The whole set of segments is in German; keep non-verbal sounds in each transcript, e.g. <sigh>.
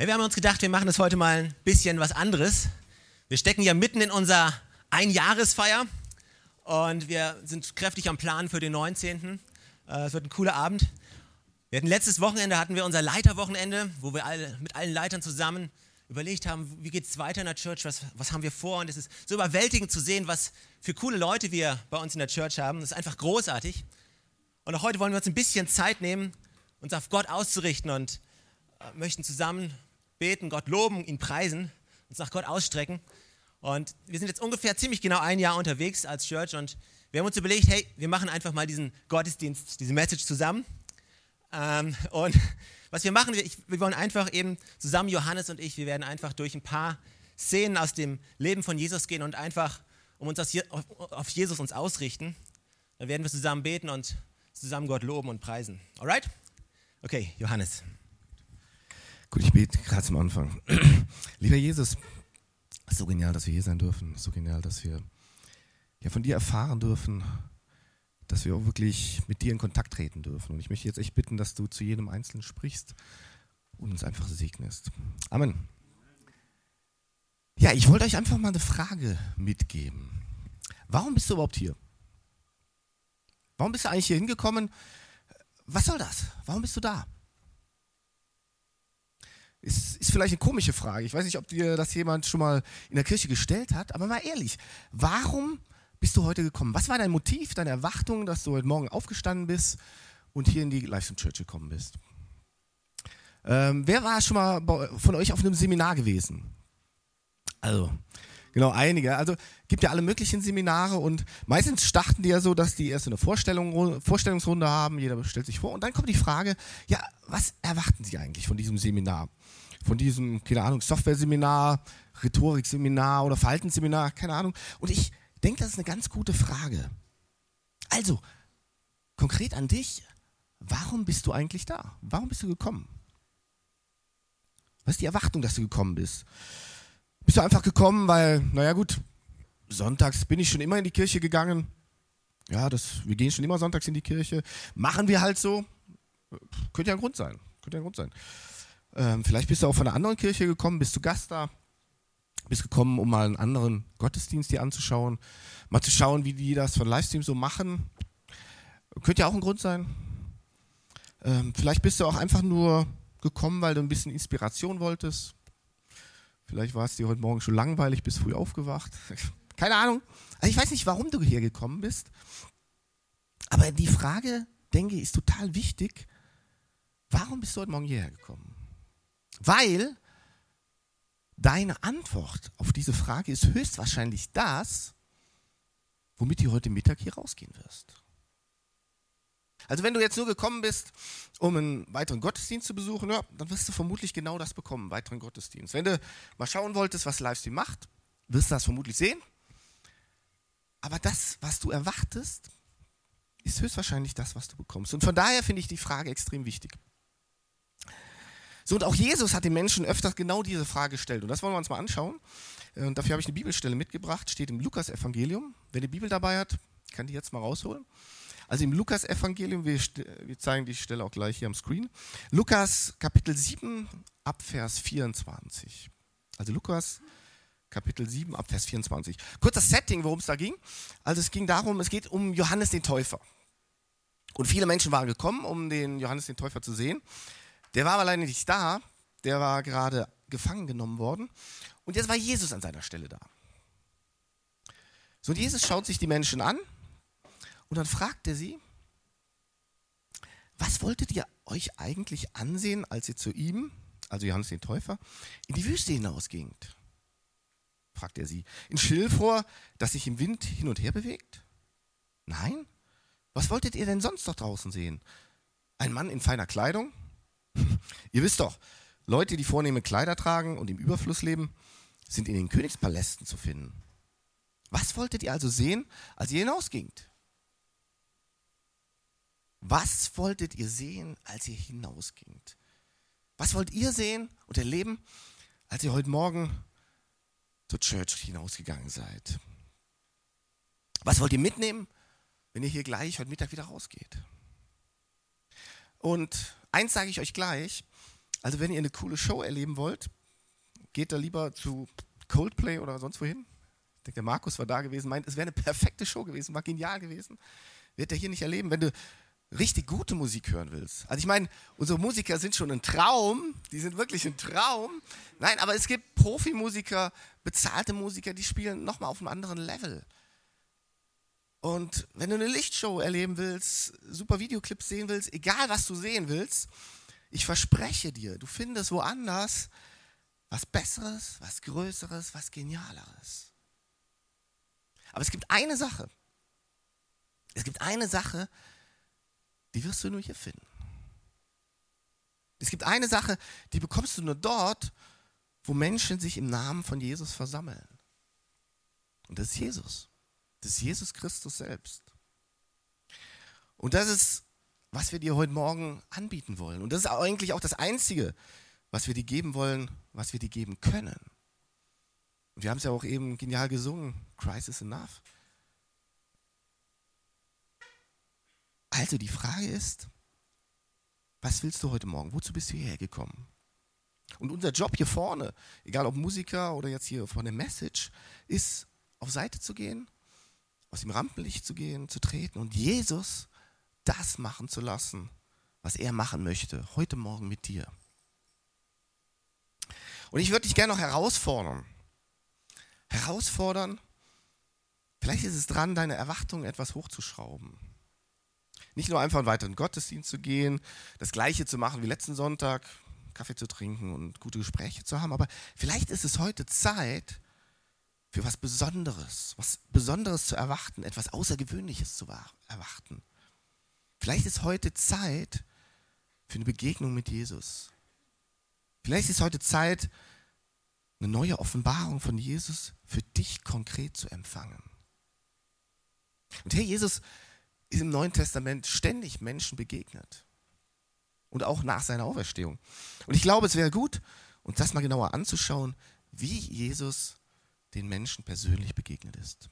Hey, wir haben uns gedacht, wir machen das heute mal ein bisschen was anderes. Wir stecken ja mitten in unserer Einjahresfeier und wir sind kräftig am Plan für den 19. Äh, es wird ein cooler Abend. Wir hatten letztes Wochenende hatten wir unser Leiterwochenende, wo wir alle, mit allen Leitern zusammen überlegt haben, wie geht es weiter in der Church, was, was haben wir vor und es ist so überwältigend zu sehen, was für coole Leute wir bei uns in der Church haben. Das ist einfach großartig. Und auch heute wollen wir uns ein bisschen Zeit nehmen, uns auf Gott auszurichten und äh, möchten zusammen beten, Gott loben, ihn preisen, uns nach Gott ausstrecken. Und wir sind jetzt ungefähr ziemlich genau ein Jahr unterwegs als Church und wir haben uns überlegt, hey, wir machen einfach mal diesen Gottesdienst, diese Message zusammen. Ähm, und <laughs> was wir machen, wir, wir wollen einfach eben zusammen, Johannes und ich, wir werden einfach durch ein paar Szenen aus dem Leben von Jesus gehen und einfach um uns auf Jesus uns ausrichten. Dann werden wir zusammen beten und zusammen Gott loben und preisen. Alright? Okay, Johannes. Gut, ich bete gerade zum Anfang. <clears throat> Lieber Jesus, so genial, dass wir hier sein dürfen. So genial, dass wir ja, von dir erfahren dürfen, dass wir auch wirklich mit dir in Kontakt treten dürfen. Und ich möchte jetzt echt bitten, dass du zu jedem Einzelnen sprichst und uns einfach segnest. Amen. Ja, ich wollte euch einfach mal eine Frage mitgeben. Warum bist du überhaupt hier? Warum bist du eigentlich hier hingekommen? Was soll das? Warum bist du da? Ist, ist vielleicht eine komische Frage. Ich weiß nicht, ob dir das jemand schon mal in der Kirche gestellt hat, aber mal ehrlich, warum bist du heute gekommen? Was war dein Motiv, deine Erwartung, dass du heute Morgen aufgestanden bist und hier in die Livestream Church gekommen bist? Ähm, wer war schon mal von euch auf einem Seminar gewesen? Also, genau, einige. Also, gibt ja alle möglichen Seminare und meistens starten die ja so, dass die erst eine Vorstellung, Vorstellungsrunde haben, jeder stellt sich vor und dann kommt die Frage, ja, was erwarten Sie eigentlich von diesem Seminar? von diesem, keine Ahnung, Software-Seminar, Rhetorik-Seminar oder Verhaltensseminar, keine Ahnung. Und ich denke, das ist eine ganz gute Frage. Also, konkret an dich, warum bist du eigentlich da? Warum bist du gekommen? Was ist die Erwartung, dass du gekommen bist? Bist du einfach gekommen, weil, naja gut, sonntags bin ich schon immer in die Kirche gegangen. Ja, das, wir gehen schon immer sonntags in die Kirche. Machen wir halt so. Könnte ja ein Grund sein. Könnte ja ein Grund sein. Ähm, vielleicht bist du auch von einer anderen Kirche gekommen, bist du Gast da, bist gekommen, um mal einen anderen Gottesdienst dir anzuschauen, mal zu schauen, wie die das von Livestream so machen. Könnte ja auch ein Grund sein. Ähm, vielleicht bist du auch einfach nur gekommen, weil du ein bisschen Inspiration wolltest. Vielleicht war es dir heute Morgen schon langweilig, bist früh aufgewacht. <laughs> Keine Ahnung. Also ich weiß nicht, warum du hier gekommen bist. Aber die Frage, denke ich, ist total wichtig. Warum bist du heute Morgen hierher gekommen? Weil deine Antwort auf diese Frage ist höchstwahrscheinlich das, womit du heute Mittag hier rausgehen wirst. Also wenn du jetzt nur gekommen bist, um einen weiteren Gottesdienst zu besuchen, ja, dann wirst du vermutlich genau das bekommen, einen weiteren Gottesdienst. Wenn du mal schauen wolltest, was Livestream macht, wirst du das vermutlich sehen. Aber das, was du erwartest, ist höchstwahrscheinlich das, was du bekommst. Und von daher finde ich die Frage extrem wichtig. So, und auch Jesus hat den Menschen öfters genau diese Frage gestellt. Und das wollen wir uns mal anschauen. Äh, und dafür habe ich eine Bibelstelle mitgebracht, steht im Lukas-Evangelium. Wer die Bibel dabei hat, kann die jetzt mal rausholen. Also im Lukas-Evangelium, wir, wir, zeigen die Stelle auch gleich hier am Screen. Lukas Kapitel 7 ab Vers 24. Also Lukas Kapitel 7 ab Vers 24. Kurzes Setting, worum es da ging. Also es ging darum, es geht um Johannes den Täufer. Und viele Menschen waren gekommen, um den Johannes den Täufer zu sehen. Der war aber leider nicht da, der war gerade gefangen genommen worden. Und jetzt war Jesus an seiner Stelle da. So, und Jesus schaut sich die Menschen an und dann fragt er sie, was wolltet ihr euch eigentlich ansehen, als ihr zu ihm, also Johannes den Täufer, in die Wüste hinausgingt? fragt er sie. In Schilfrohr, das sich im Wind hin und her bewegt? Nein? Was wolltet ihr denn sonst noch draußen sehen? Ein Mann in feiner Kleidung? <laughs> Ihr wisst doch, Leute, die vornehme Kleider tragen und im Überfluss leben, sind in den Königspalästen zu finden. Was wolltet ihr also sehen, als ihr hinausgingt? Was wolltet ihr sehen, als ihr hinausgingt? Was wollt ihr sehen und erleben, als ihr heute Morgen zur Church hinausgegangen seid? Was wollt ihr mitnehmen, wenn ihr hier gleich heute Mittag wieder rausgeht? Und eins sage ich euch gleich, Also wenn ihr eine coole Show erleben wollt, geht da lieber zu Coldplay oder sonst wohin. Ich denke, der Markus war da gewesen, meint, es wäre eine perfekte Show gewesen, war genial gewesen. Wird er hier nicht erleben, wenn du richtig gute Musik hören willst. Also ich meine, unsere Musiker sind schon ein Traum, die sind wirklich ein Traum. Nein, aber es gibt Profimusiker, bezahlte Musiker, die spielen nochmal auf einem anderen Level. Und wenn du eine Lichtshow erleben willst, super Videoclips sehen willst, egal was du sehen willst, ich verspreche dir, du findest woanders was Besseres, was Größeres, was Genialeres. Aber es gibt eine Sache. Es gibt eine Sache, die wirst du nur hier finden. Es gibt eine Sache, die bekommst du nur dort, wo Menschen sich im Namen von Jesus versammeln. Und das ist Jesus. Das ist Jesus Christus selbst. Und das ist, was wir dir heute Morgen anbieten wollen. Und das ist eigentlich auch das Einzige, was wir dir geben wollen, was wir dir geben können. Und wir haben es ja auch eben genial gesungen, Christ is enough. Also die Frage ist, was willst du heute Morgen? Wozu bist du hierher gekommen? Und unser Job hier vorne, egal ob Musiker oder jetzt hier von der Message, ist auf Seite zu gehen, aus dem Rampenlicht zu gehen, zu treten und Jesus das machen zu lassen, was er machen möchte, heute Morgen mit dir. Und ich würde dich gerne noch herausfordern. Herausfordern, vielleicht ist es dran, deine Erwartungen etwas hochzuschrauben. Nicht nur einfach einen weiteren Gottesdienst zu gehen, das Gleiche zu machen wie letzten Sonntag, Kaffee zu trinken und gute Gespräche zu haben, aber vielleicht ist es heute Zeit für was Besonderes, was Besonderes zu erwarten, etwas Außergewöhnliches zu erwarten. Vielleicht ist heute Zeit für eine Begegnung mit Jesus. Vielleicht ist heute Zeit, eine neue Offenbarung von Jesus für dich konkret zu empfangen. Und Herr Jesus ist im Neuen Testament ständig Menschen begegnet. Und auch nach seiner Auferstehung. Und ich glaube, es wäre gut, uns das mal genauer anzuschauen, wie Jesus den Menschen persönlich begegnet ist.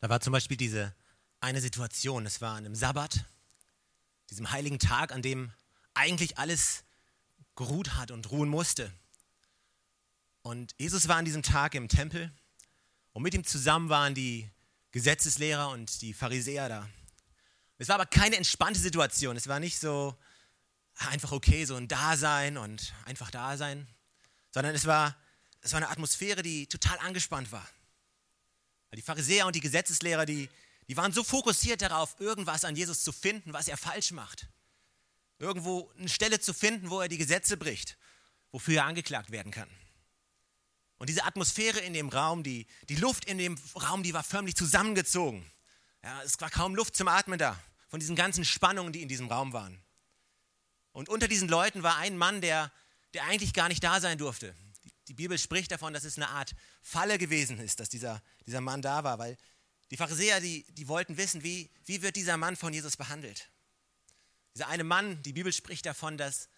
Da war zum Beispiel diese eine Situation, es war an einem Sabbat, diesem heiligen Tag, an dem eigentlich alles geruht hat und ruhen musste. Und Jesus war an diesem Tag im Tempel und mit ihm zusammen waren die Gesetzeslehrer und die Pharisäer da. Es war aber keine entspannte Situation. Es war nicht so einfach okay, so ein Dasein und einfach Dasein, sondern es war, es war eine Atmosphäre, die total angespannt war. Die Pharisäer und die Gesetzeslehrer, die, die waren so fokussiert darauf, irgendwas an Jesus zu finden, was er falsch macht. Irgendwo eine Stelle zu finden, wo er die Gesetze bricht, wofür er angeklagt werden kann. Und diese Atmosphäre in dem Raum, die, die Luft in dem Raum, die war förmlich zusammengezogen. Ja, es war kaum Luft zum Atmen da, von diesen ganzen Spannungen, die in diesem Raum waren. Und unter diesen Leuten war ein Mann, der, der eigentlich gar nicht da sein durfte. Die, die Bibel spricht davon, dass es eine Art Falle gewesen ist, dass dieser, dieser Mann da war, weil die Pharisäer, die, die wollten wissen, wie, wie wird dieser Mann von Jesus behandelt. Dieser eine Mann, die Bibel spricht davon, dass,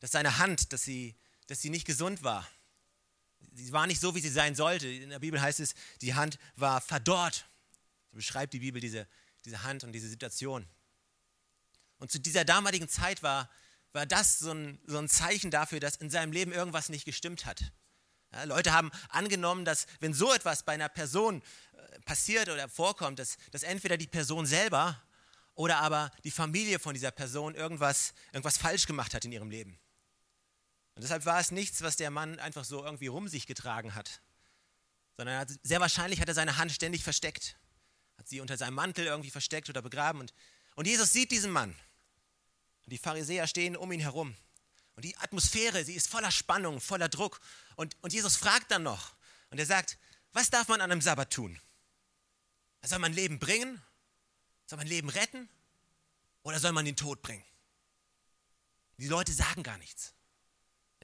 dass seine Hand, dass sie, dass sie nicht gesund war. Sie war nicht so, wie sie sein sollte. In der Bibel heißt es, die Hand war verdorrt. So beschreibt die Bibel diese, diese Hand und diese Situation. Und zu dieser damaligen Zeit war, war das so ein, so ein Zeichen dafür, dass in seinem Leben irgendwas nicht gestimmt hat. Ja, Leute haben angenommen, dass wenn so etwas bei einer Person äh, passiert oder vorkommt, dass, dass entweder die Person selber oder aber die Familie von dieser Person irgendwas, irgendwas falsch gemacht hat in ihrem Leben. Und deshalb war es nichts, was der Mann einfach so irgendwie rum sich getragen hat, sondern hat, sehr wahrscheinlich hat er seine Hand ständig versteckt, hat sie unter seinem Mantel irgendwie versteckt oder begraben. Und, und Jesus sieht diesen Mann. Und die Pharisäer stehen um ihn herum. Und die Atmosphäre, sie ist voller Spannung, voller Druck. Und, und Jesus fragt dann noch, und er sagt, was darf man an einem Sabbat tun? Soll man Leben bringen soll man Leben retten oder soll man den Tod bringen? Die Leute sagen gar nichts.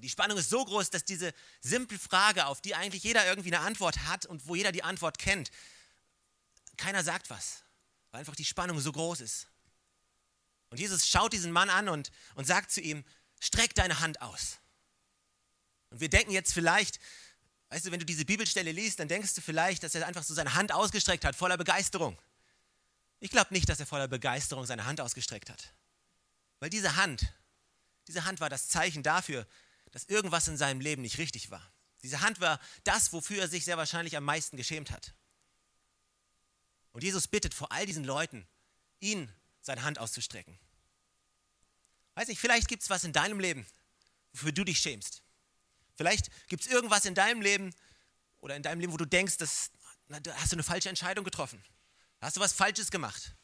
Die Spannung ist so groß, dass diese simple Frage, auf die eigentlich jeder irgendwie eine Antwort hat und wo jeder die Antwort kennt, keiner sagt was, weil einfach die Spannung so groß ist. Und Jesus schaut diesen Mann an und, und sagt zu ihm, streck deine Hand aus. Und wir denken jetzt vielleicht, weißt du, wenn du diese Bibelstelle liest, dann denkst du vielleicht, dass er einfach so seine Hand ausgestreckt hat, voller Begeisterung. Ich glaube nicht, dass er voller Begeisterung seine Hand ausgestreckt hat. Weil diese Hand, Diese Hand war das Zeichen dafür, dass irgendwas in seinem Leben nicht richtig war. Diese Hand war das, wofür er sich sehr wahrscheinlich am meisten geschämt hat. Und Jesus bittet vor all diesen Leuten, ihn seine Hand auszustrecken. Weiß nicht, vielleicht gibt es was in deinem Leben, wofür du dich schämst. Vielleicht gibt es irgendwas in deinem Leben oder in deinem Leben, wo du denkst, dass, na, da hast du eine falsche Entscheidung getroffen. Da hast du was Falsches gemacht.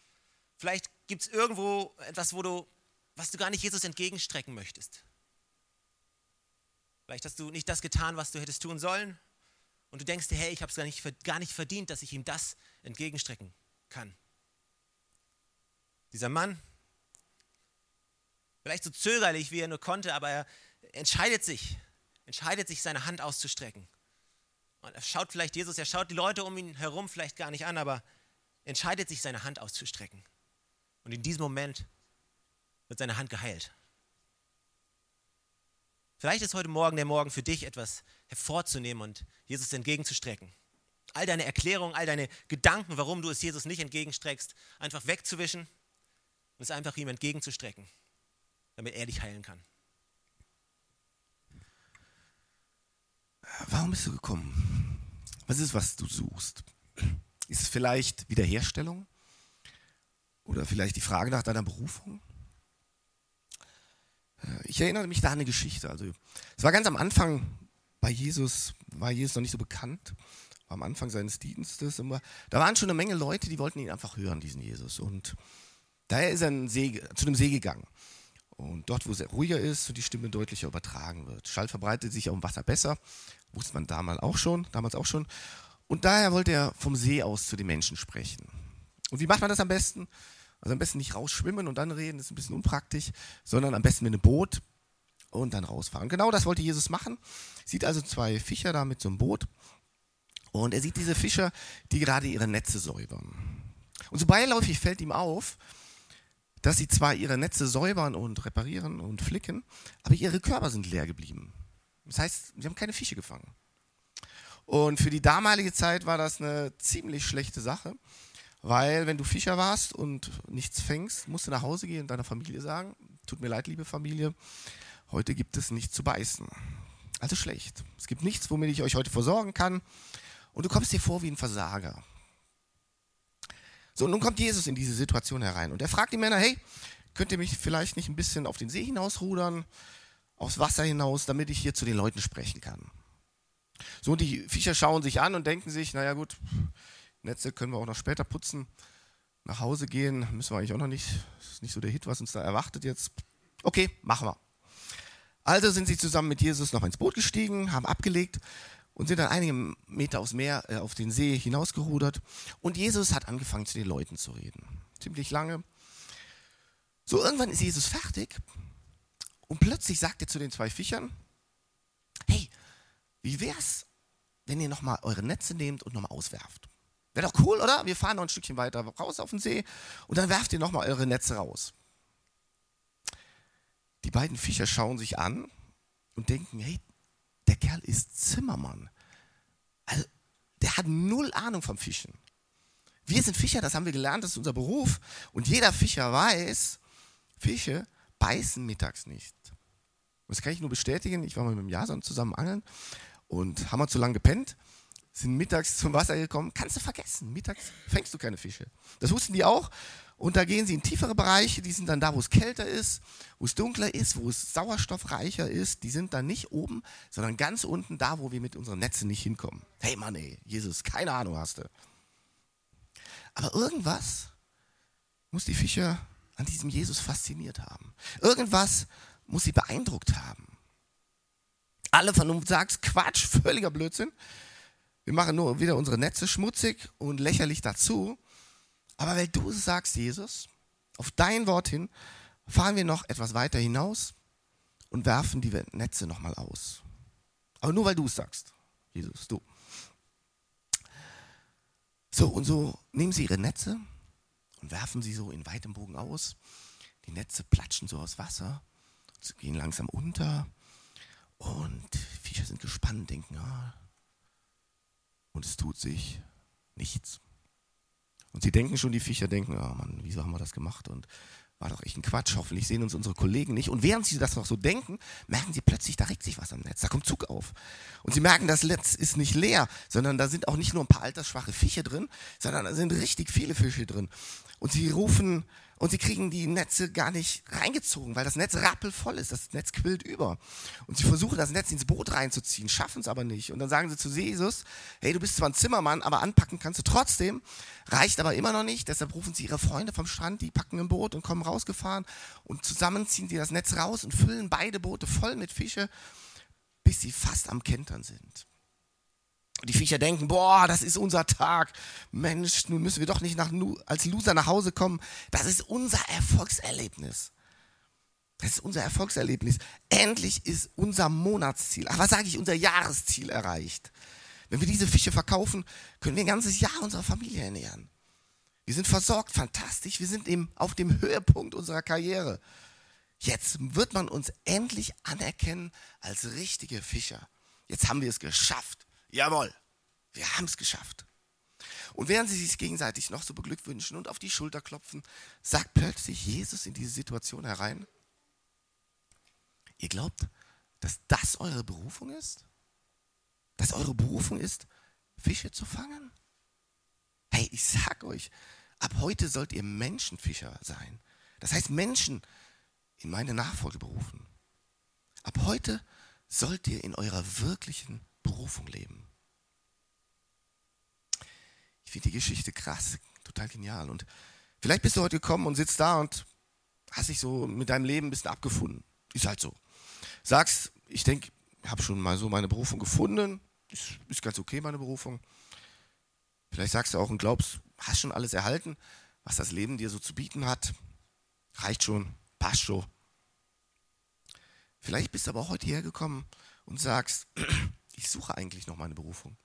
Vielleicht gibt es irgendwo etwas, wo du, was du gar nicht Jesus entgegenstrecken möchtest. Vielleicht hast du nicht das getan, was du hättest tun sollen. Und du denkst dir, hey, ich habe es gar nicht, gar nicht verdient, dass ich ihm das entgegenstrecken kann. Dieser Mann, vielleicht so zögerlich, wie er nur konnte, aber er entscheidet sich, entscheidet sich, seine Hand auszustrecken. Und er schaut vielleicht Jesus, er schaut die Leute um ihn herum vielleicht gar nicht an, aber entscheidet sich, seine Hand auszustrecken. Und in diesem Moment wird seine Hand geheilt. Vielleicht ist heute Morgen der Morgen für dich, etwas hervorzunehmen und Jesus entgegenzustrecken. All deine Erklärungen, all deine Gedanken, warum du es Jesus nicht entgegenstreckst, einfach wegzuwischen und es einfach ihm entgegenzustrecken, damit er dich heilen kann. Warum bist du gekommen? Was ist, was du suchst? Ist es vielleicht Wiederherstellung? Oder vielleicht die Frage nach deiner Berufung? Äh, ich erinnere mich da an eine Geschichte. Also, es war ganz am Anfang bei Jesus, war Jesus noch nicht so bekannt, war am Anfang seines Dienstes. Immer, da waren schon eine Menge Leute, die wollten ihn einfach hören, diesen Jesus. Und daher ist er See, zu einem See gegangen. Und dort, wo es ruhiger ist und die Stimme deutlicher übertragen wird. Schall verbreitet sich auf dem Wasser besser, wusste man damals auch schon, damals auch schon. Und daher wollte er vom See aus zu den Menschen sprechen. Und wie macht man das am besten? Also am besten nicht rausschwimmen und dann reden, das ist ein bisschen unpraktisch, sondern am besten mit einem Boot und dann rausfahren. Genau das wollte Jesus machen. Sieht also zwei Fischer da mit so einem Boot und er sieht diese Fischer, die gerade ihre Netze säubern. Und so beiläufig fällt ihm auf, dass sie zwar ihre Netze säubern und reparieren und flicken, aber ihre Körper sind leer geblieben. Das heißt, sie haben keine Fische gefangen. Und für die damalige Zeit war das eine ziemlich schlechte Sache, weil wenn du Fischer warst und nichts fängst, musst du nach Hause gehen und deiner Familie sagen, tut mir leid, liebe Familie, heute gibt es nichts zu beißen. Also schlecht. Es gibt nichts, womit ich euch heute versorgen kann. Und du kommst dir vor wie ein Versager. So, und nun kommt Jesus in diese Situation herein und er fragt die Männer, hey, könnt ihr mich vielleicht nicht ein bisschen auf den See hinausrudern, aufs Wasser hinaus, damit ich hier zu den Leuten sprechen kann. So, und die Fischer schauen sich an und denken sich, naja gut, Netze können wir auch noch später putzen. Nach Hause gehen müssen wir eigentlich auch noch nicht. Das ist nicht so der Hit, was uns da erwartet jetzt. Okay, machen wir. Also sind sie zusammen mit Jesus noch ins Boot gestiegen, haben abgelegt und sind dann einige Meter aufs Meer, äh, auf den See hinausgerudert. Und Jesus hat angefangen, zu den Leuten zu reden. Ziemlich lange. So, irgendwann ist Jesus fertig und plötzlich sagt er zu den zwei Fischern, hey, wie wär's, wenn ihr nochmal eure Netze nehmt und nochmal auswerft? Wäre doch cool, oder? Wir fahren noch ein Stückchen weiter raus auf den See und dann werft ihr nochmal eure Netze raus. Die beiden Fischer schauen sich an und denken, hey, der Kerl ist Zimmermann. Also, der hat null Ahnung vom Fischen. Wir sind Fischer, das haben wir gelernt, das ist unser Beruf. Und jeder Fischer weiß, Fische beißen mittags nicht. Das kann ich nur bestätigen. Ich war mal mit dem Jason zusammen angeln und haben wir zu lange gepennt sind mittags zum Wasser gekommen, kannst du vergessen. Mittags fängst du keine Fische. Das wussten die auch. Und da gehen sie in tiefere Bereiche, die sind dann da, wo es kälter ist, wo es dunkler ist, wo es sauerstoffreicher ist. Die sind dann nicht oben, sondern ganz unten, da, wo wir mit unseren Netzen nicht hinkommen. Hey Mann, ey, Jesus, keine Ahnung hast du. Aber irgendwas muss die Fischer an diesem Jesus fasziniert haben. Irgendwas muss sie beeindruckt haben. Alle Vernunft sagt, Quatsch, völliger Blödsinn. Wir machen nur wieder unsere Netze schmutzig und lächerlich dazu. Aber weil du sagst, Jesus, auf dein Wort hin, fahren wir noch etwas weiter hinaus und werfen die Netze nochmal aus. Aber nur weil du es sagst, Jesus, du. So, und so nehmen sie ihre Netze und werfen sie so in weitem Bogen aus. Die Netze platschen so aus Wasser, gehen langsam unter und Fische sind gespannt, denken, ah, und es tut sich nichts. Und sie denken schon, die Viecher denken, oh Mann, wieso haben wir das gemacht und war doch echt ein Quatsch, hoffentlich sehen uns unsere Kollegen nicht. Und während sie das noch so denken, merken sie plötzlich, da regt sich was am Netz, da kommt Zug auf. Und sie merken, das Netz ist nicht leer, sondern da sind auch nicht nur ein paar altersschwache Fische drin, sondern da sind richtig viele Fische drin. Und sie rufen und sie kriegen die Netze gar nicht reingezogen, weil das Netz rappelvoll ist. Das Netz quillt über. Und sie versuchen das Netz ins Boot reinzuziehen, schaffen es aber nicht. Und dann sagen sie zu Jesus, hey, du bist zwar ein Zimmermann, aber anpacken kannst du trotzdem. Reicht aber immer noch nicht. Deshalb rufen sie ihre Freunde vom Strand, die packen ein Boot und kommen rausgefahren. Und zusammen ziehen sie das Netz raus und füllen beide Boote voll mit Fische, bis sie fast am Kentern sind. Und die Viecher denken, boah, das ist unser Tag. Mensch, nun müssen wir doch nicht nach, als Loser nach Hause kommen. Das ist unser Erfolgserlebnis. Das ist unser Erfolgserlebnis. Endlich ist unser Monatsziel, was sage ich, unser Jahresziel erreicht. Wenn wir diese Fische verkaufen, können wir ein ganzes Jahr unsere Familie ernähren. Wir sind versorgt, fantastisch. Wir sind eben auf dem Höhepunkt unserer Karriere. Jetzt wird man uns endlich anerkennen als richtige Fischer. Jetzt haben wir es geschafft. Jawohl, wir haben es geschafft. Und während sie sich gegenseitig noch so beglückwünschen und auf die Schulter klopfen, sagt plötzlich Jesus in diese Situation herein, ihr glaubt, dass das eure Berufung ist? Dass eure Berufung ist, Fische zu fangen? Hey, ich sag euch, ab heute sollt ihr Menschenfischer sein. Das heißt, Menschen in meine Nachfolge berufen. Ab heute sollt ihr in eurer wirklichen Berufung leben. Ich finde die Geschichte krass, total genial. Und vielleicht bist du heute gekommen und sitzt da und hast dich so mit deinem Leben ein bisschen abgefunden. Ist halt so. Sagst, ich denke, ich habe schon mal so meine Berufung gefunden. Ist, ist ganz okay, meine Berufung. Vielleicht sagst du auch und glaubst, hast schon alles erhalten, was das Leben dir so zu bieten hat. Reicht schon, passt schon. Vielleicht bist du aber auch heute hergekommen und sagst, ich suche eigentlich noch meine Berufung.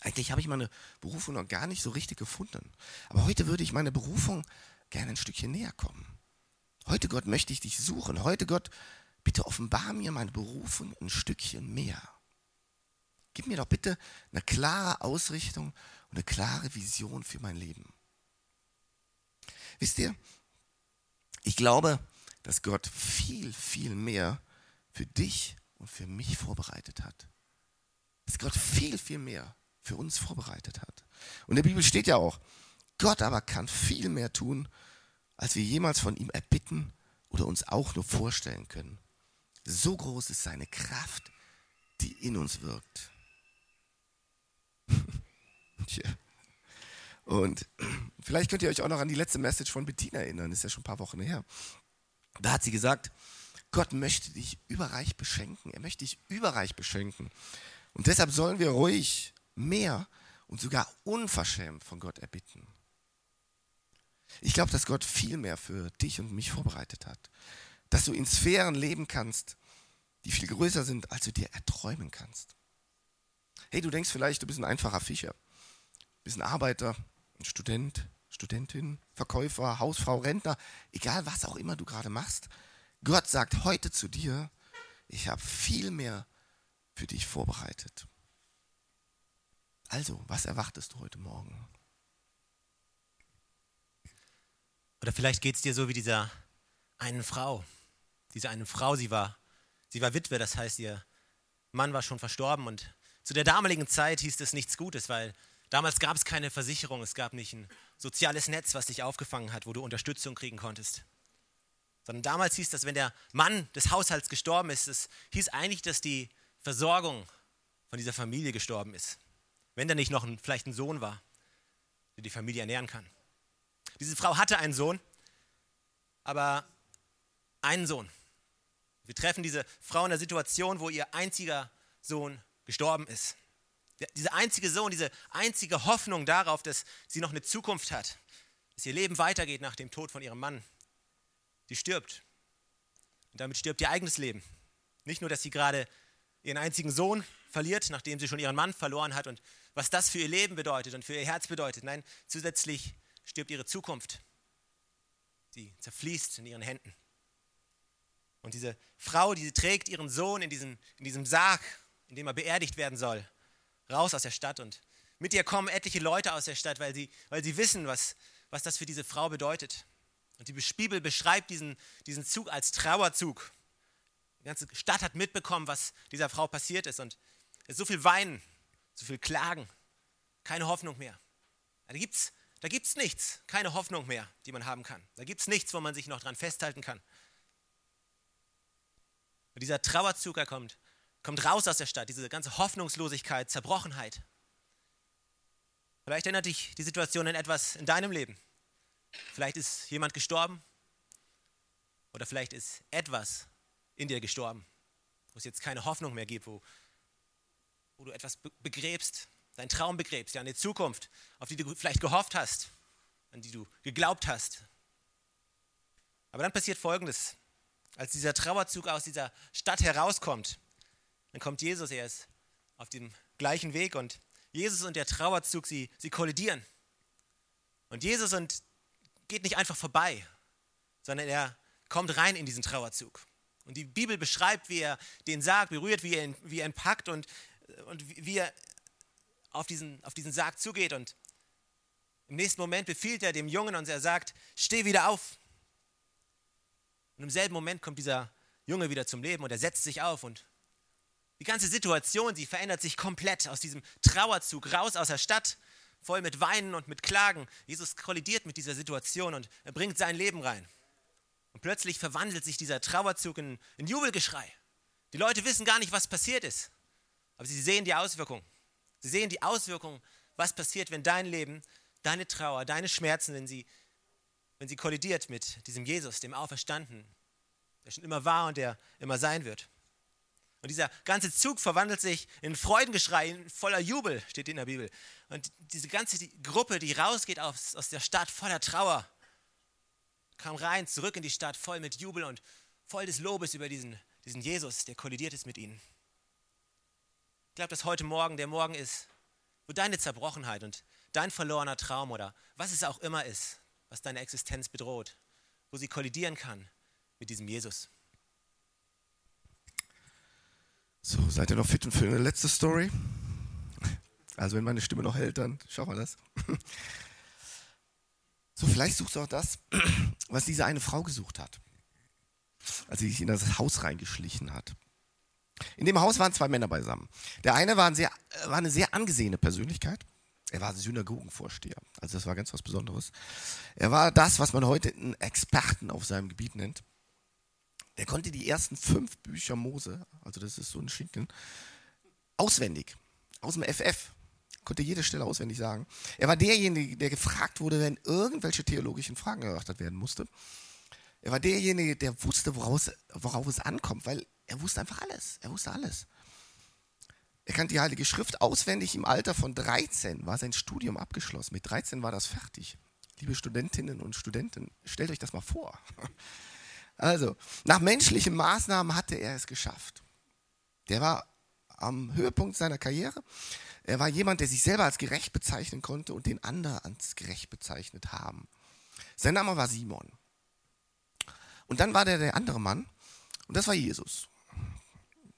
Eigentlich habe ich meine Berufung noch gar nicht so richtig gefunden. Aber heute würde ich meine Berufung gerne ein Stückchen näher kommen. Heute, Gott, möchte ich dich suchen. Heute, Gott, bitte offenbar mir meine Berufung ein Stückchen mehr. Gib mir doch bitte eine klare Ausrichtung und eine klare Vision für mein Leben. Wisst ihr, ich glaube, dass Gott viel, viel mehr für dich und für mich vorbereitet hat. Dass Gott viel, viel mehr für uns vorbereitet hat. Und in der Bibel steht ja auch, Gott aber kann viel mehr tun, als wir jemals von ihm erbitten oder uns auch nur vorstellen können. So groß ist seine Kraft, die in uns wirkt. <laughs> Und vielleicht könnt ihr euch auch noch an die letzte Message von Bettina erinnern, ist ja schon ein paar Wochen her. Da hat sie gesagt, Gott möchte dich überreich beschenken. Er möchte dich überreich beschenken. Und deshalb sollen wir ruhig mehr und sogar unverschämt von Gott erbitten. Ich glaube, dass Gott viel mehr für dich und mich vorbereitet hat. Dass du in Sphären leben kannst, die viel größer sind, als du dir erträumen kannst. Hey, du denkst vielleicht, du bist ein einfacher Fischer. Bist ein Arbeiter, ein Student, Studentin, Verkäufer, Hausfrau, Rentner, egal was auch immer du gerade machst. Gott sagt heute zu dir, ich habe viel mehr für dich vorbereitet. Also, was erwartest du heute Morgen? Oder vielleicht geht es dir so wie dieser einen Frau. Diese eine Frau, sie war, sie war Witwe, das heißt, ihr Mann war schon verstorben und zu der damaligen Zeit hieß das nichts Gutes, weil damals gab es keine Versicherung, es gab nicht ein soziales Netz, was dich aufgefangen hat, wo du Unterstützung kriegen konntest. Sondern damals hieß das, wenn der Mann des Haushalts gestorben ist, es hieß eigentlich, dass die Versorgung von dieser Familie gestorben ist. Wenn da nicht noch ein, vielleicht ein Sohn war, der die Familie ernähren kann. Diese Frau hatte einen Sohn, aber einen Sohn. Wir treffen diese Frau in der Situation, wo ihr einziger Sohn gestorben ist. Dieser einzige Sohn, diese einzige Hoffnung darauf, dass sie noch eine Zukunft hat, dass ihr Leben weitergeht nach dem Tod von ihrem Mann, Sie stirbt. Und damit stirbt ihr eigenes Leben. Nicht nur, dass sie gerade ihren einzigen Sohn verliert, nachdem sie schon ihren Mann verloren hat und was das für ihr Leben bedeutet und für ihr Herz bedeutet. Nein, zusätzlich stirbt ihre Zukunft. Sie zerfließt in ihren Händen. Und diese Frau, die trägt ihren Sohn in diesem, in diesem Sarg, in dem er beerdigt werden soll, raus aus der Stadt. Und mit ihr kommen etliche Leute aus der Stadt, weil sie, weil sie wissen, was, was das für diese Frau bedeutet. Und die Bibel beschreibt diesen, diesen Zug als Trauerzug. Die ganze Stadt hat mitbekommen, was dieser Frau passiert ist. Und es ist so viel Weinen, so viel Klagen, keine Hoffnung mehr. Da gibt es da gibt's nichts, keine Hoffnung mehr, die man haben kann. Da gibt es nichts, wo man sich noch dran festhalten kann. Und dieser Trauerzug, er kommt, kommt raus aus der Stadt, diese ganze Hoffnungslosigkeit, Zerbrochenheit. Vielleicht erinnert dich die Situation an etwas in deinem Leben. Vielleicht ist jemand gestorben oder vielleicht ist etwas in dir gestorben, wo es jetzt keine Hoffnung mehr gibt, wo, wo du etwas begräbst, deinen Traum begräbst, ja, eine Zukunft, auf die du vielleicht gehofft hast, an die du geglaubt hast. Aber dann passiert Folgendes. Als dieser Trauerzug aus dieser Stadt herauskommt, dann kommt Jesus, er ist auf dem gleichen Weg und Jesus und der Trauerzug, sie, sie kollidieren. Und Jesus und geht nicht einfach vorbei, sondern er kommt rein in diesen Trauerzug. Und die Bibel beschreibt, wie er den Sarg berührt, wie er ihn, wie er ihn packt und, und wie er auf diesen, auf diesen Sarg zugeht. Und im nächsten Moment befiehlt er dem Jungen und er sagt, steh wieder auf. Und im selben Moment kommt dieser Junge wieder zum Leben und er setzt sich auf und die ganze Situation, sie verändert sich komplett aus diesem Trauerzug raus aus der Stadt voll mit Weinen und mit Klagen. Jesus kollidiert mit dieser Situation und er bringt sein Leben rein. Und plötzlich verwandelt sich dieser Trauerzug in, in Jubelgeschrei. Die Leute wissen gar nicht, was passiert ist, aber sie sehen die Auswirkungen. Sie sehen die Auswirkungen, was passiert, wenn dein Leben, deine Trauer, deine Schmerzen, wenn sie, wenn sie kollidiert mit diesem Jesus, dem Auferstanden, der schon immer war und der immer sein wird. Und dieser ganze Zug verwandelt sich in Freudengeschrei, in voller Jubel, steht in der Bibel. Und diese ganze Gruppe, die rausgeht aus, aus der Stadt voller Trauer, kam rein, zurück in die Stadt, voll mit Jubel und voll des Lobes über diesen, diesen Jesus, der kollidiert ist mit ihnen. Ich glaube, dass heute Morgen der Morgen ist, wo deine Zerbrochenheit und dein verlorener Traum oder was es auch immer ist, was deine Existenz bedroht, wo sie kollidieren kann mit diesem Jesus. So, seid ihr noch fit und für eine letzte Story? Also wenn meine Stimme noch hält, dann schauen wir das. So, vielleicht suchst du auch das, was diese eine Frau gesucht hat, als sie sich in das Haus reingeschlichen hat. In dem Haus waren zwei Männer beisammen. Der eine war, ein sehr, war eine sehr angesehene Persönlichkeit. Er war Synagogenvorsteher. Also das war ganz was Besonderes. Er war das, was man heute einen Experten auf seinem Gebiet nennt. Der konnte die ersten fünf Bücher Mose, also das ist so ein Schinken, auswendig, aus dem FF. Konnte jede Stelle auswendig sagen. Er war derjenige, der gefragt wurde, wenn irgendwelche theologischen Fragen erörtert werden musste. Er war derjenige, der wusste, woraus, worauf es ankommt, weil er wusste einfach alles. Er wusste alles. Er kannte die Heilige Schrift auswendig. Im Alter von 13 war sein Studium abgeschlossen. Mit 13 war das fertig. Liebe Studentinnen und Studenten, stellt euch das mal vor. Also, nach menschlichen Maßnahmen hatte er es geschafft. Der war am Höhepunkt seiner Karriere. Er war jemand, der sich selber als gerecht bezeichnen konnte und den anderen als gerecht bezeichnet haben. Sein Name war Simon. Und dann war der der andere Mann und das war Jesus.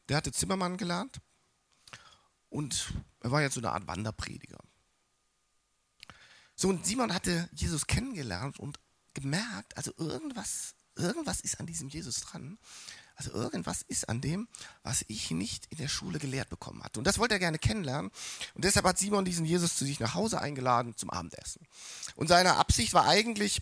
Der hatte Zimmermann gelernt und er war jetzt so eine Art Wanderprediger. So, und Simon hatte Jesus kennengelernt und gemerkt, also irgendwas irgendwas ist an diesem Jesus dran. Also irgendwas ist an dem, was ich nicht in der Schule gelehrt bekommen hatte. Und das wollte er gerne kennenlernen. Und deshalb hat Simon diesen Jesus zu sich nach Hause eingeladen zum Abendessen. Und seine Absicht war eigentlich,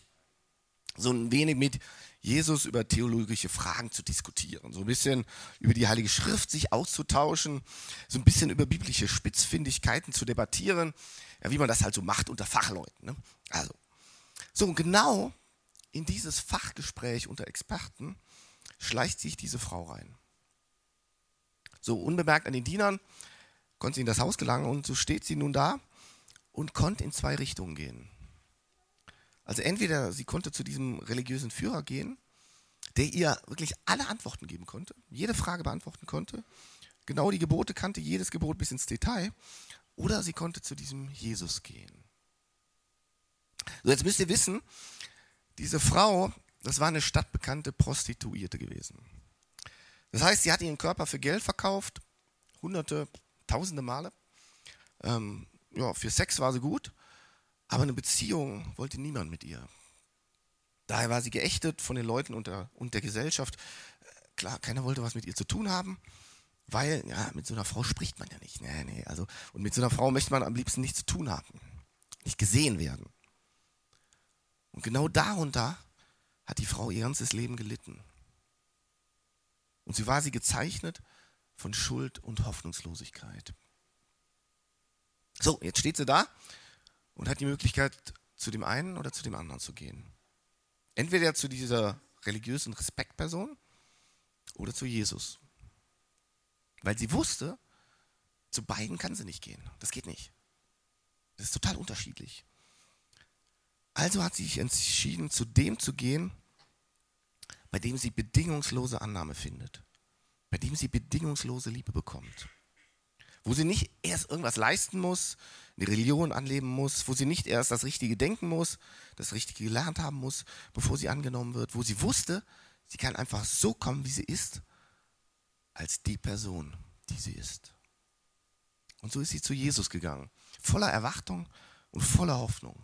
so ein wenig mit Jesus über theologische Fragen zu diskutieren, so ein bisschen über die Heilige Schrift sich auszutauschen, so ein bisschen über biblische Spitzfindigkeiten zu debattieren, ja, wie man das halt so macht unter Fachleuten. Ne? Also, so und genau in dieses Fachgespräch unter Experten schleicht sich diese Frau rein. So unbemerkt an den Dienern konnte sie in das Haus gelangen und so steht sie nun da und konnte in zwei Richtungen gehen. Also entweder sie konnte zu diesem religiösen Führer gehen, der ihr wirklich alle Antworten geben konnte, jede Frage beantworten konnte, genau die Gebote kannte, jedes Gebot bis ins Detail, oder sie konnte zu diesem Jesus gehen. So, jetzt müsst ihr wissen, diese Frau, das war eine stadtbekannte Prostituierte gewesen. Das heißt, sie hat ihren Körper für Geld verkauft, hunderte, tausende Male. Ähm, ja, für Sex war sie gut, aber eine Beziehung wollte niemand mit ihr. Daher war sie geächtet von den Leuten und der, und der Gesellschaft. Klar, keiner wollte was mit ihr zu tun haben, weil, ja, mit so einer Frau spricht man ja nicht. Nee, nee, also, und mit so einer Frau möchte man am liebsten nichts zu tun haben. Nicht gesehen werden. Und genau darunter hat die Frau ihr ganzes Leben gelitten. Und sie war sie gezeichnet von Schuld und Hoffnungslosigkeit. So, jetzt steht sie da und hat die Möglichkeit, zu dem einen oder zu dem anderen zu gehen. Entweder zu dieser religiösen Respektperson oder zu Jesus. Weil sie wusste, zu beiden kann sie nicht gehen. Das geht nicht. Das ist total unterschiedlich. Also hat sie sich entschieden, zu dem zu gehen, bei dem sie bedingungslose Annahme findet, bei dem sie bedingungslose Liebe bekommt, wo sie nicht erst irgendwas leisten muss, eine Religion anleben muss, wo sie nicht erst das Richtige denken muss, das Richtige gelernt haben muss, bevor sie angenommen wird, wo sie wusste, sie kann einfach so kommen, wie sie ist, als die Person, die sie ist. Und so ist sie zu Jesus gegangen, voller Erwartung und voller Hoffnung.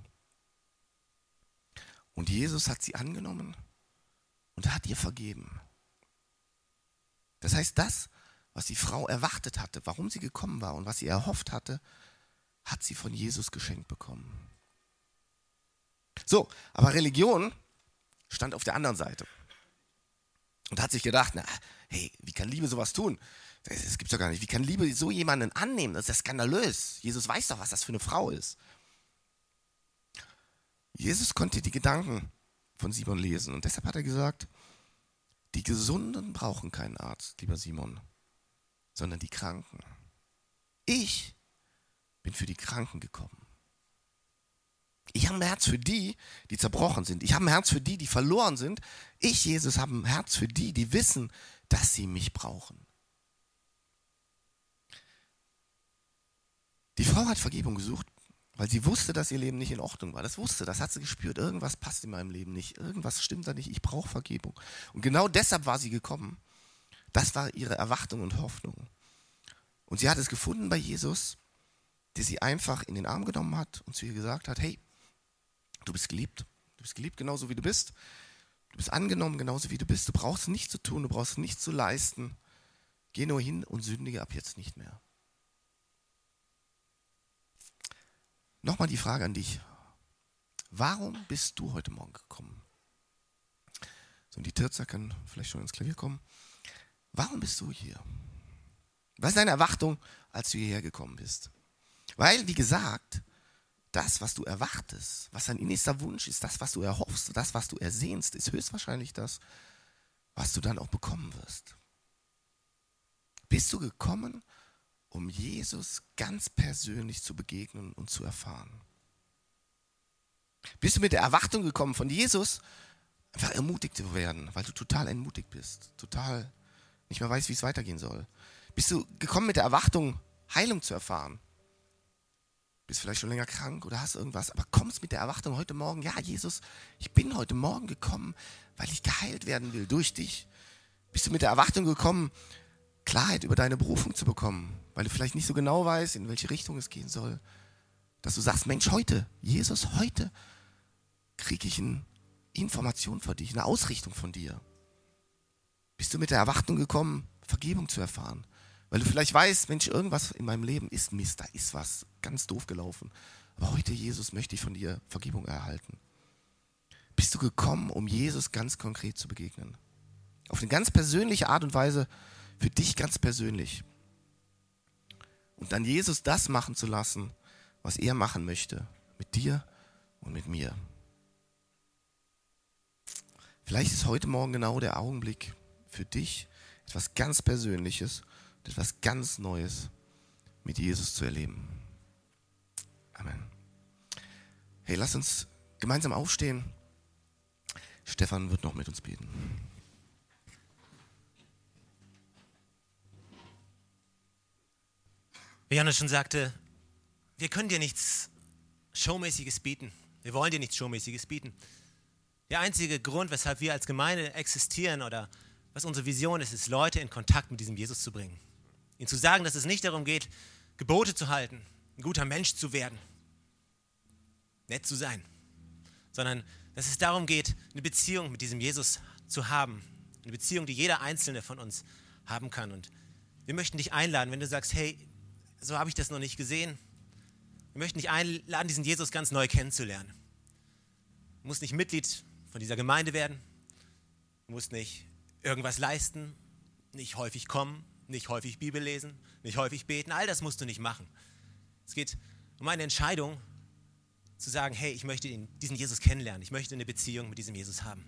Und Jesus hat sie angenommen und hat ihr vergeben. Das heißt, das, was die Frau erwartet hatte, warum sie gekommen war und was sie erhofft hatte, hat sie von Jesus geschenkt bekommen. So, aber Religion stand auf der anderen Seite und hat sich gedacht, na, hey, wie kann Liebe sowas tun? Das, das gibt's doch gar nicht. Wie kann Liebe so jemanden annehmen? Das ist ja skandalös. Jesus weiß doch, was das für eine Frau ist. Jesus konnte die Gedanken von Simon lesen und deshalb hat er gesagt, die Gesunden brauchen keinen Arzt, lieber Simon, sondern die Kranken. Ich bin für die Kranken gekommen. Ich habe ein Herz für die, die zerbrochen sind. Ich habe ein Herz für die, die verloren sind. Ich, Jesus, habe ein Herz für die, die wissen, dass sie mich brauchen. Die Frau hat Vergebung gesucht, weil sie wusste, dass ihr Leben nicht in Ordnung war. Das wusste, das hat sie gespürt. Irgendwas passt in meinem Leben nicht. Irgendwas stimmt da nicht. Ich brauche Vergebung. Und genau deshalb war sie gekommen. Das war ihre Erwartung und Hoffnung. Und sie hat es gefunden bei Jesus, der sie einfach in den Arm genommen hat und zu ihr gesagt hat, hey, du bist geliebt. Du bist geliebt genauso wie du bist. Du bist angenommen genauso wie du bist. Du brauchst nichts zu tun, du brauchst nichts zu leisten. Geh nur hin und sündige ab jetzt nicht mehr. Nochmal die Frage an dich. Warum bist du heute Morgen gekommen? So, und die Tirzer können vielleicht schon ins Klavier kommen. Warum bist du hier? Was ist deine Erwartung, als du hierher gekommen bist? Weil, wie gesagt, das, was du erwartest, was dein innerster Wunsch ist, das, was du erhoffst, das, was du ersehnst, ist höchstwahrscheinlich das, was du dann auch bekommen wirst. Bist du gekommen, um Jesus ganz persönlich zu begegnen und zu erfahren. Bist du mit der Erwartung gekommen von Jesus, einfach ermutigt zu werden, weil du total entmutigt bist, total nicht mehr weißt, wie es weitergehen soll? Bist du gekommen mit der Erwartung, Heilung zu erfahren? Bist vielleicht schon länger krank oder hast irgendwas, aber kommst mit der Erwartung heute Morgen, ja, Jesus, ich bin heute Morgen gekommen, weil ich geheilt werden will durch dich. Bist du mit der Erwartung gekommen, Klarheit über deine Berufung zu bekommen, weil du vielleicht nicht so genau weißt, in welche Richtung es gehen soll. Dass du sagst, Mensch, heute, Jesus, heute kriege ich eine Information von dich, eine Ausrichtung von dir. Bist du mit der Erwartung gekommen, Vergebung zu erfahren? Weil du vielleicht weißt, Mensch, irgendwas in meinem Leben ist Mist, da ist was ganz doof gelaufen. Aber heute, Jesus, möchte ich von dir Vergebung erhalten. Bist du gekommen, um Jesus ganz konkret zu begegnen? Auf eine ganz persönliche Art und Weise für dich ganz persönlich. Und dann Jesus das machen zu lassen, was er machen möchte, mit dir und mit mir. Vielleicht ist heute Morgen genau der Augenblick für dich, etwas ganz Persönliches, etwas ganz Neues mit Jesus zu erleben. Amen. Hey, lass uns gemeinsam aufstehen. Stefan wird noch mit uns beten. Wie Johannes schon sagte, wir können dir nichts Showmäßiges bieten. Wir wollen dir nichts Showmäßiges bieten. Der einzige Grund, weshalb wir als Gemeinde existieren oder was unsere Vision ist, ist, Leute in Kontakt mit diesem Jesus zu bringen. Ihnen zu sagen, dass es nicht darum geht, Gebote zu halten, ein guter Mensch zu werden, nett zu sein, sondern dass es darum geht, eine Beziehung mit diesem Jesus zu haben. Eine Beziehung, die jeder Einzelne von uns haben kann. Und wir möchten dich einladen, wenn du sagst, hey, so habe ich das noch nicht gesehen. Wir möchten dich einladen, diesen Jesus ganz neu kennenzulernen. Du musst nicht Mitglied von dieser Gemeinde werden. Du musst nicht irgendwas leisten, nicht häufig kommen, nicht häufig Bibel lesen, nicht häufig beten. All das musst du nicht machen. Es geht um eine Entscheidung, zu sagen, hey, ich möchte diesen Jesus kennenlernen, ich möchte eine Beziehung mit diesem Jesus haben.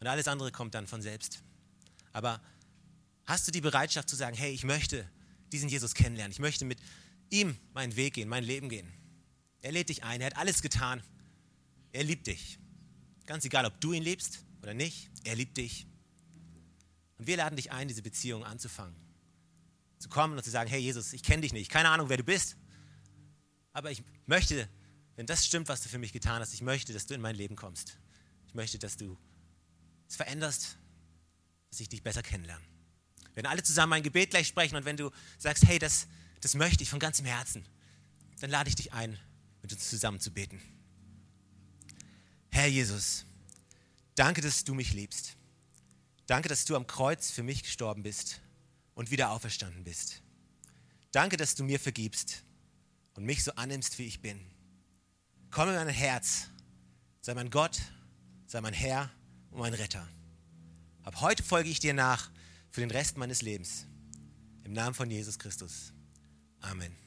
Und alles andere kommt dann von selbst. Aber hast du die Bereitschaft zu sagen, hey, ich möchte diesen Jesus kennenlernen, ich möchte mit ihm meinen Weg gehen, mein Leben gehen. Er lädt dich ein, er hat alles getan. Er liebt dich. Ganz egal, ob du ihn liebst oder nicht, er liebt dich. Und wir laden dich ein, diese Beziehung anzufangen. Zu kommen und zu sagen, hey Jesus, ich kenne dich nicht, keine Ahnung, wer du bist. Aber ich möchte wenn das stimmt, was du für mich getan hast, ich möchte, dass du in mein Leben kommst. Ich möchte, dass du es veränderst, dass ich dich besser kennenlerne. Werden alle zusammen ein Gebet gleich sprechen und wenn du sagst, hey, das, das möchte ich von ganzem Herzen, dann lade ich dich ein, mit uns zusammen zu beten. Herr Jesus, danke, dass du mich liebst. Danke, dass du am Kreuz für mich gestorben bist und wieder auferstanden bist. Danke, dass du mir vergibst und mich so annimmst, wie ich bin. Komm in mein Herz, sei mein Gott, sei mein Herr und mein Retter. Ab heute folge ich dir nach für den Rest meines Lebens. Im Namen von Jesus Christus. Amen.